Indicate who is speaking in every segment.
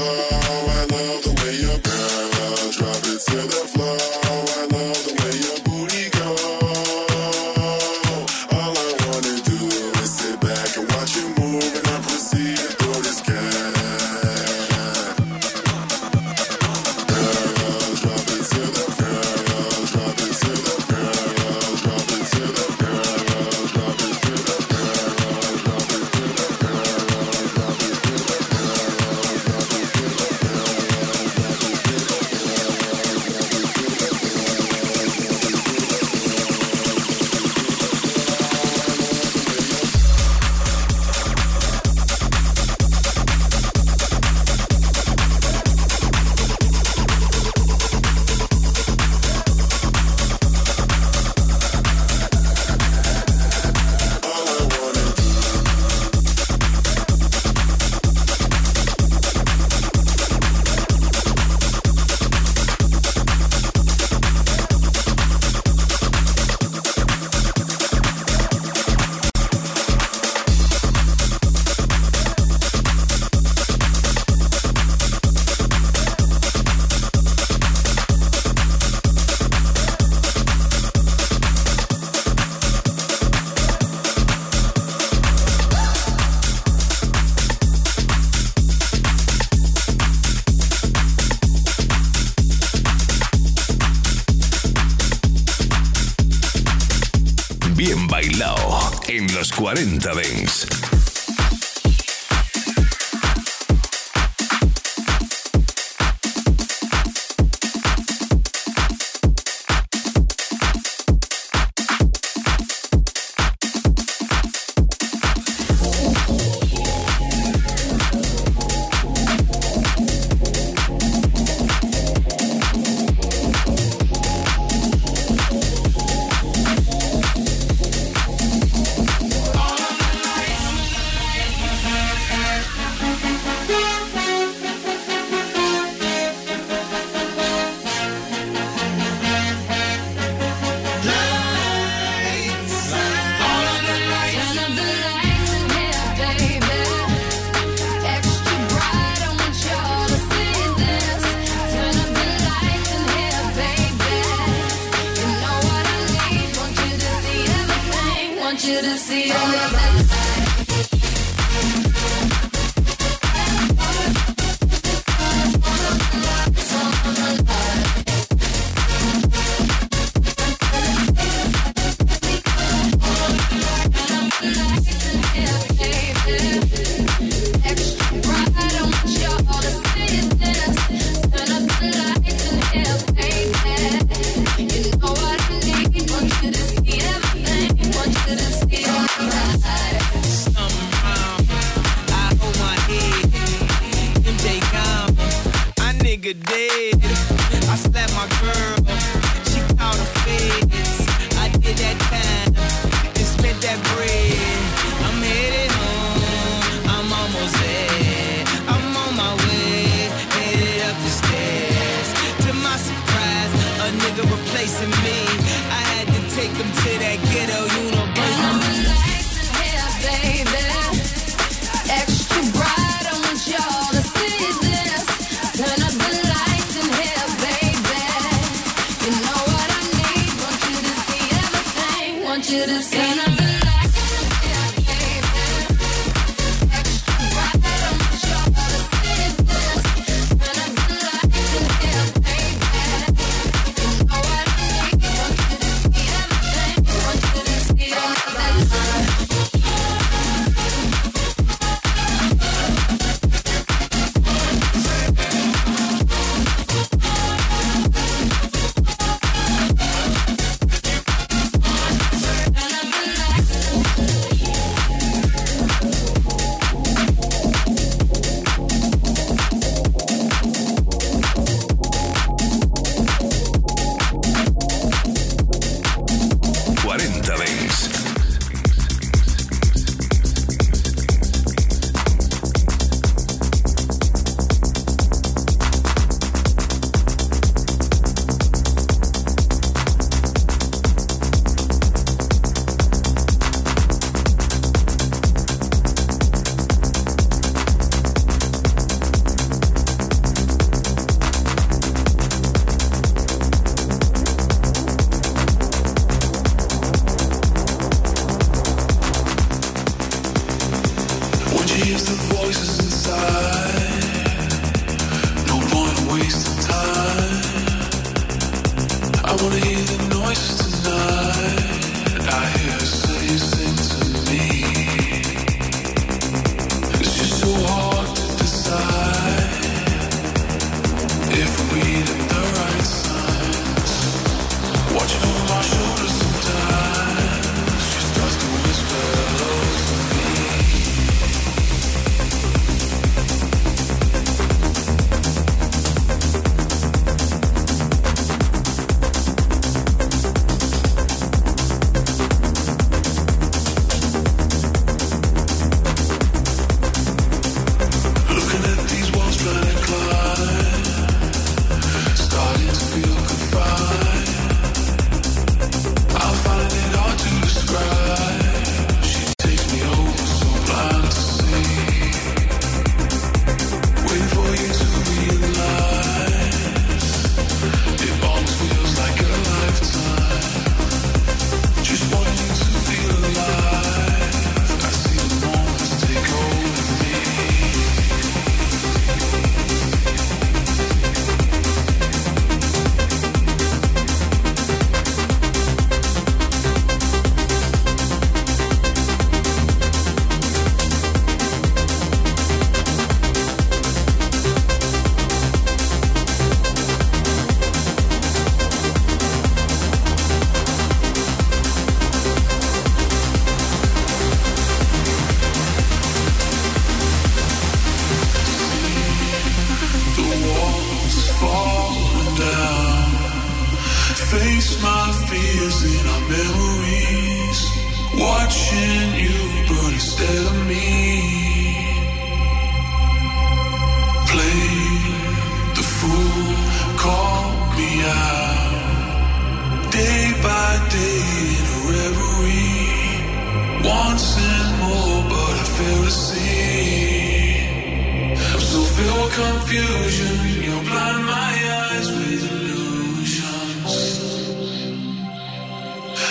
Speaker 1: Bye. fail to
Speaker 2: see. I'm so filled with
Speaker 3: confusion. You blind my eyes with illusions.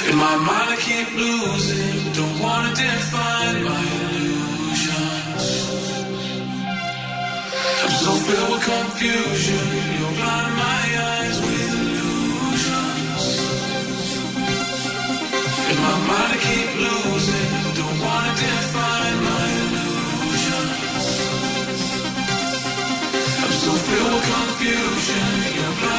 Speaker 3: In my mind, I keep losing. Don't wanna define my illusions.
Speaker 4: I'm so filled with confusion. You blind my eyes with illusions. In my mind,
Speaker 5: I keep losing. Don't wanna define. confusion, your blood.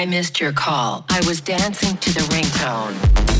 Speaker 5: I missed your call. I was dancing to the ringtone.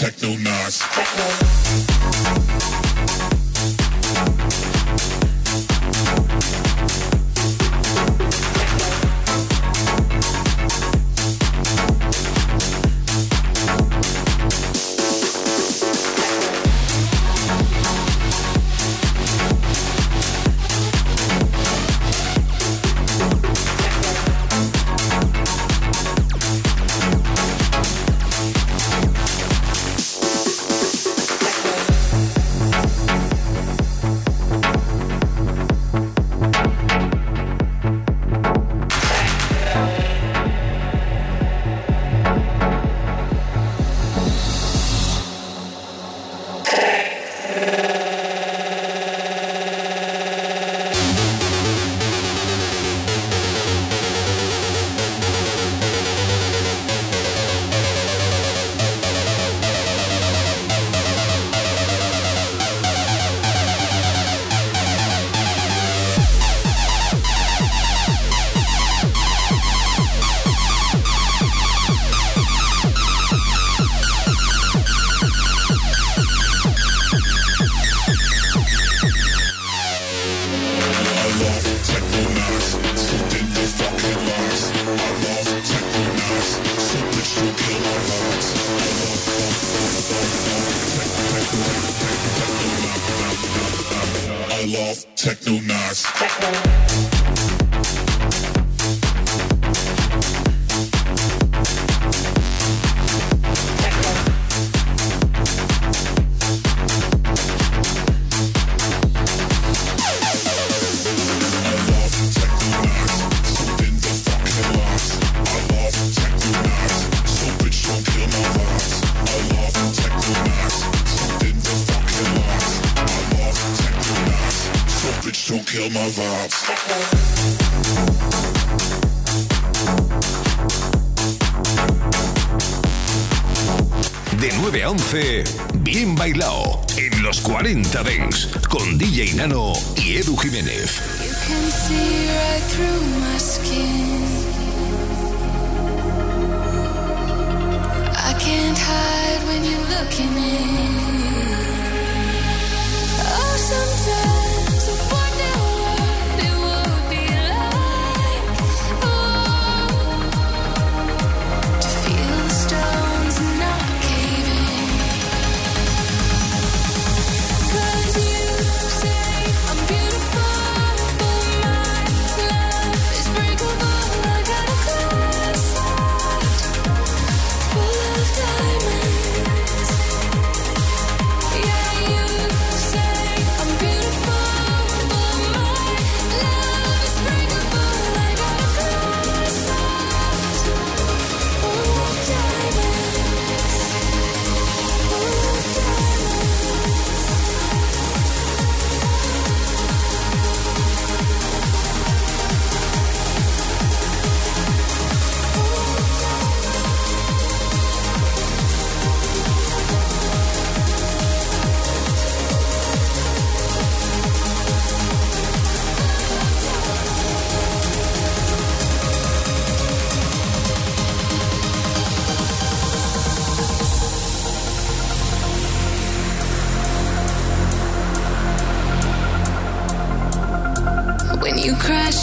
Speaker 5: Techno Nas. Techno.
Speaker 4: De 9 a 11, bien bailado en los 40 Dents con DJ Nano y Edu Jiménez.
Speaker 6: Can't hide when in.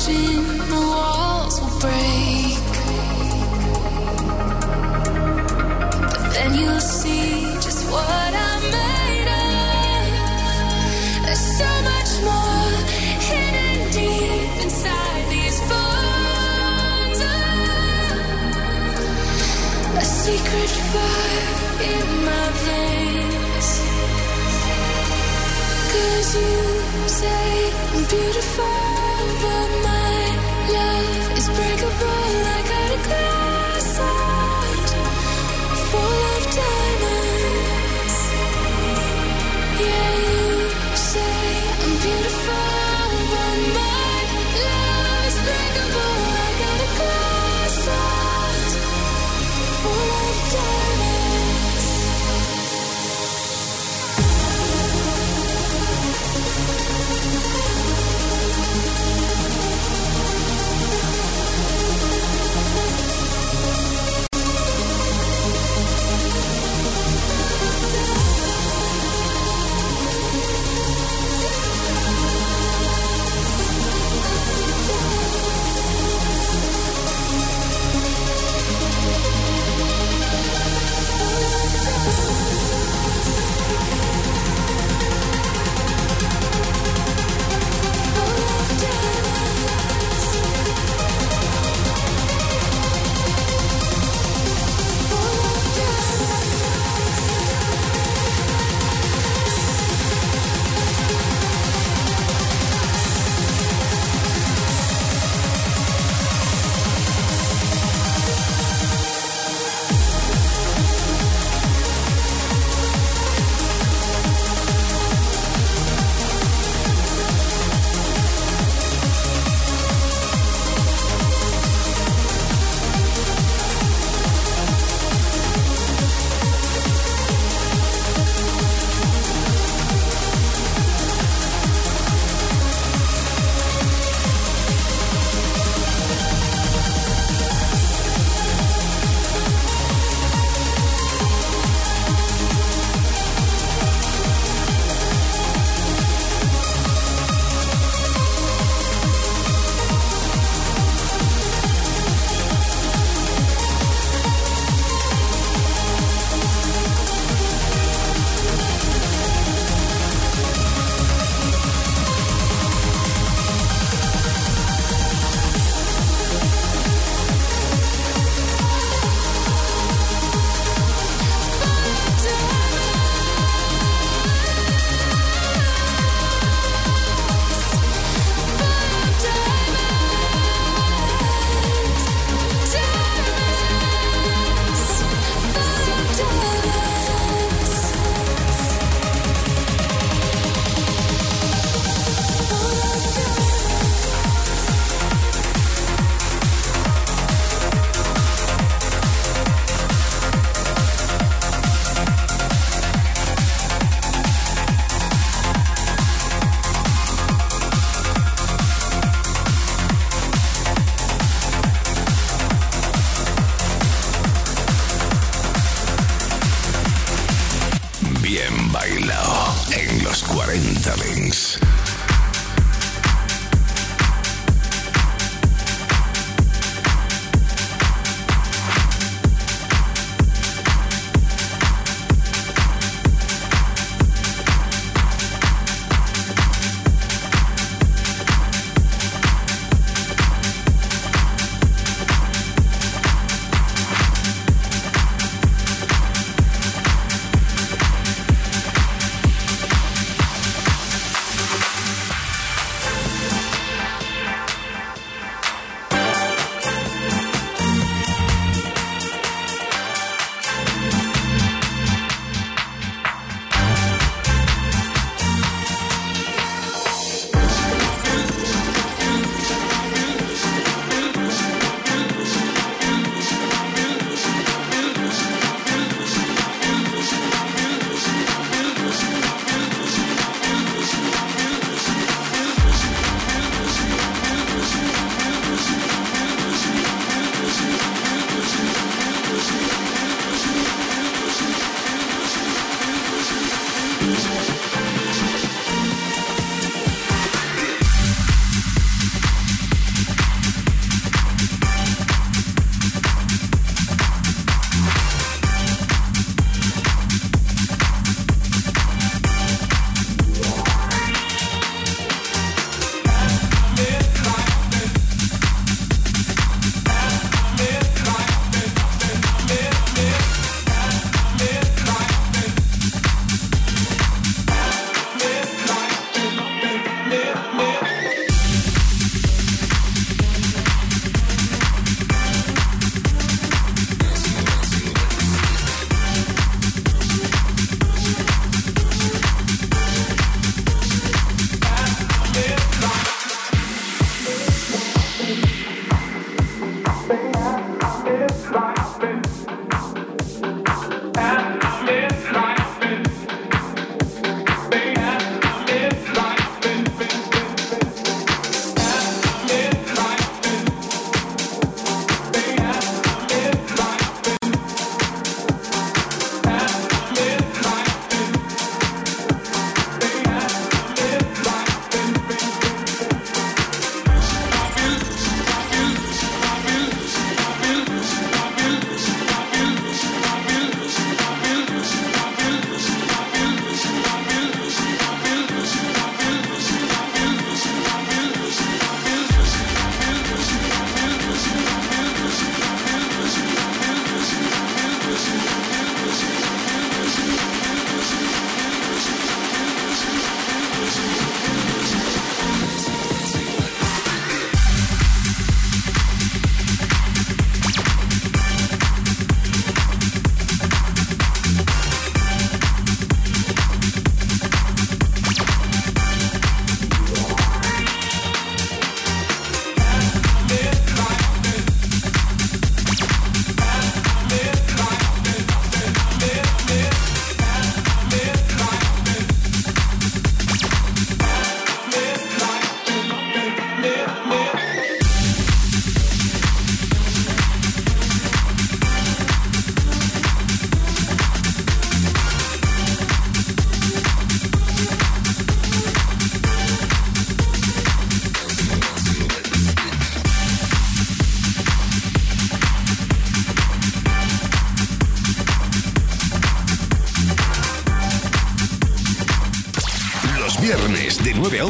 Speaker 3: watching Interlinks.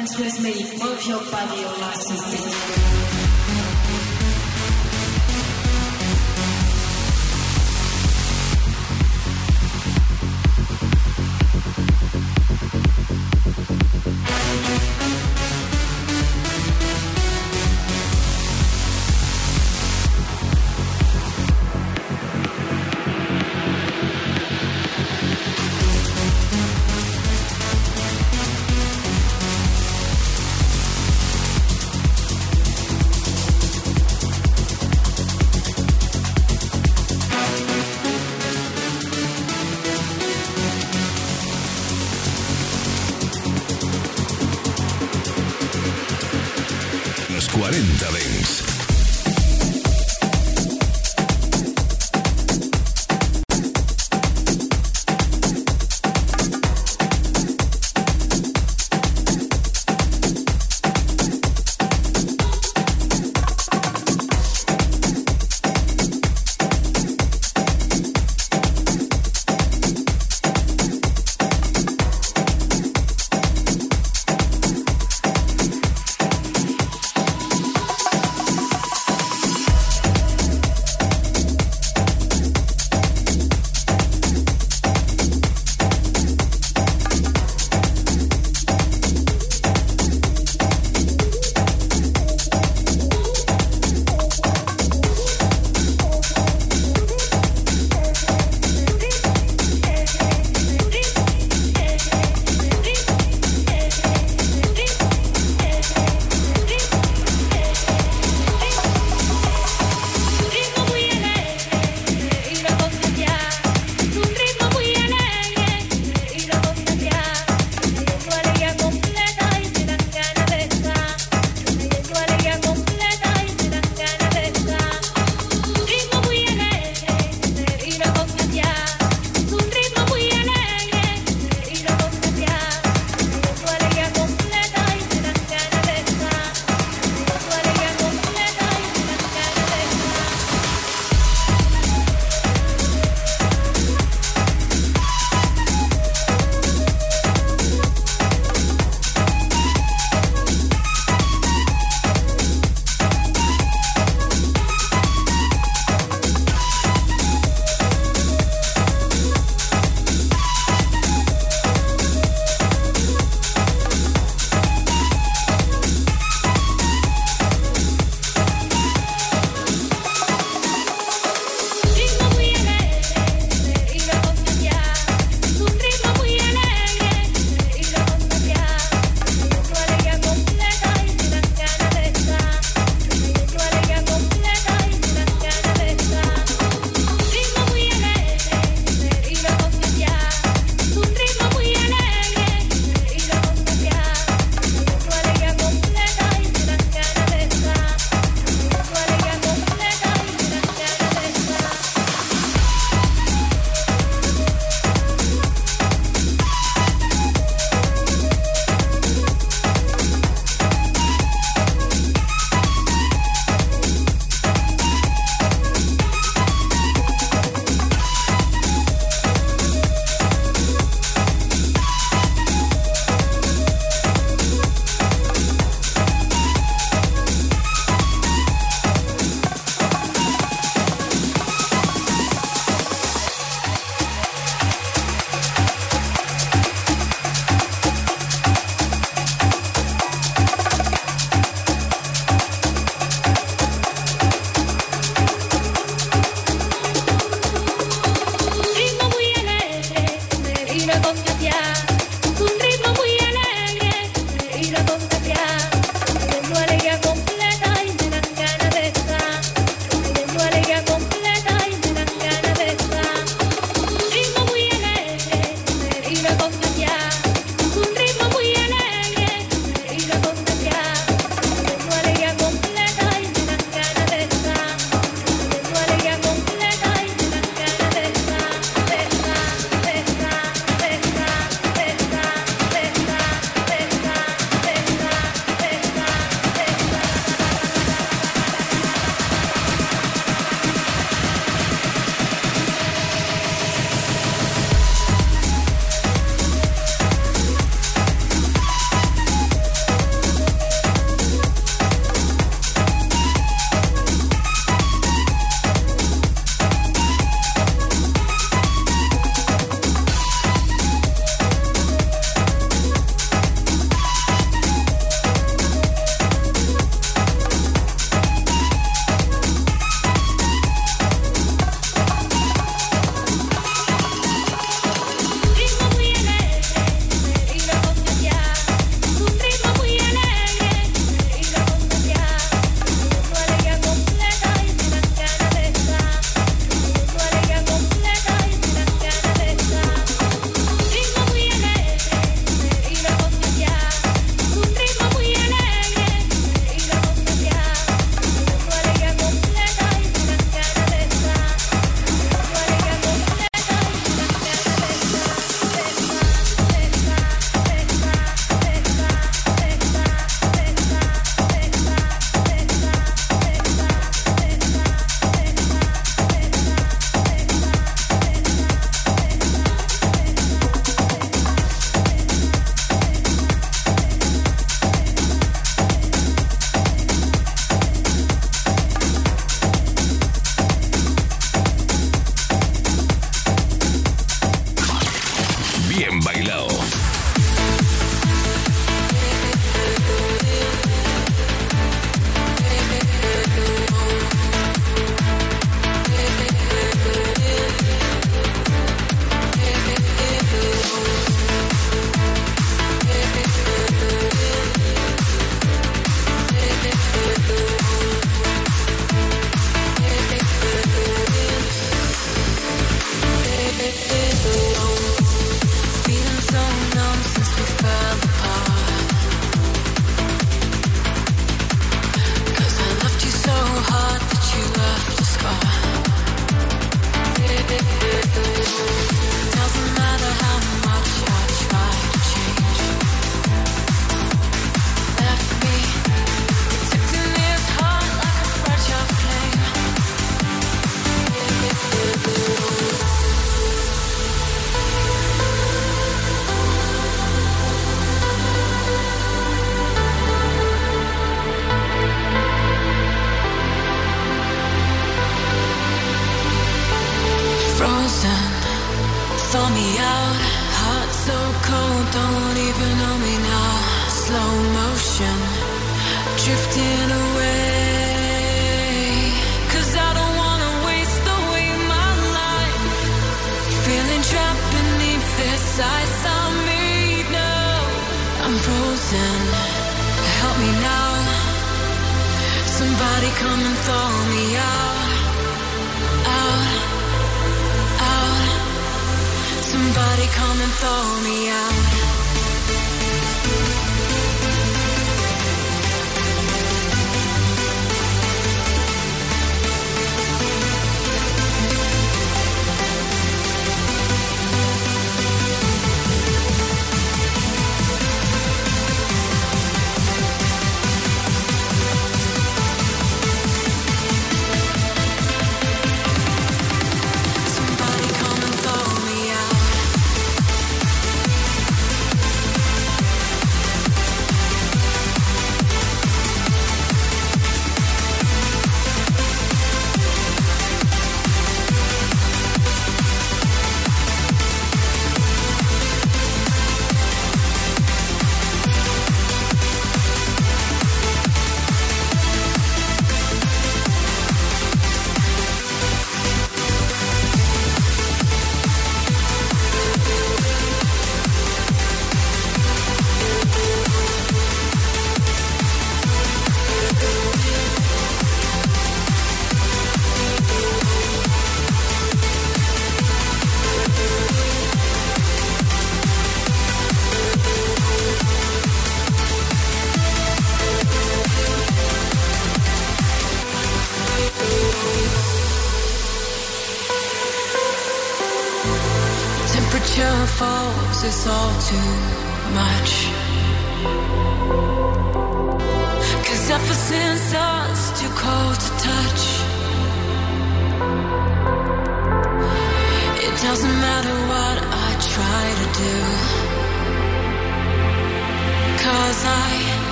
Speaker 7: Dance with me, move your body, your life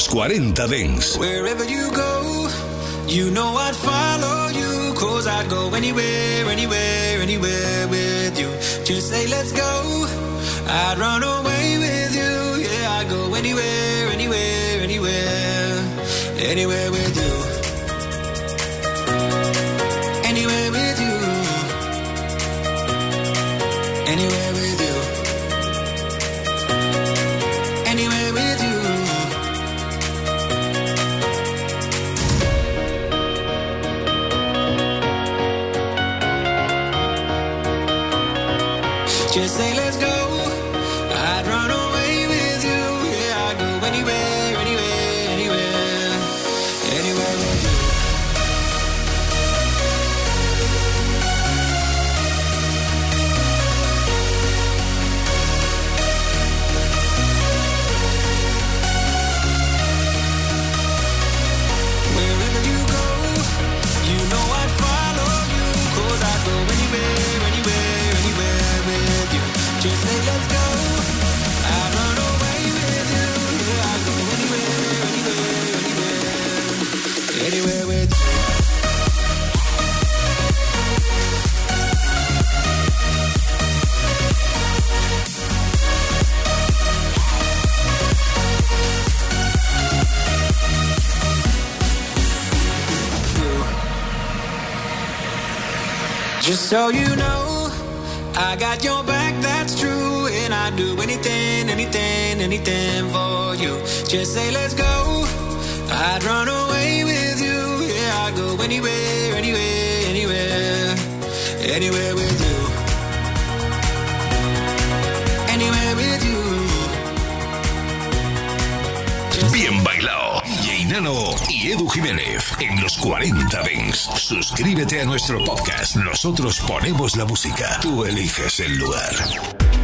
Speaker 3: los 40
Speaker 4: Dance.
Speaker 8: Wherever you go, you know I'd follow you. Cause I'd go anywhere, anywhere, anywhere with you. Just say, let's go. I'd run away with you. Yeah, I'd go anywhere, anywhere, anywhere. Anywhere with you. Got your back, that's true. And I'd do anything, anything, anything for you. Just say, let's go. I'd run away with you. Yeah, I'd go anywhere, anywhere, anywhere. Anywhere with you.
Speaker 4: Bailado. DJ Nano y Edu Jiménez en los 40 Dents. Suscríbete a nuestro podcast. Nosotros ponemos la música. Tú eliges el lugar.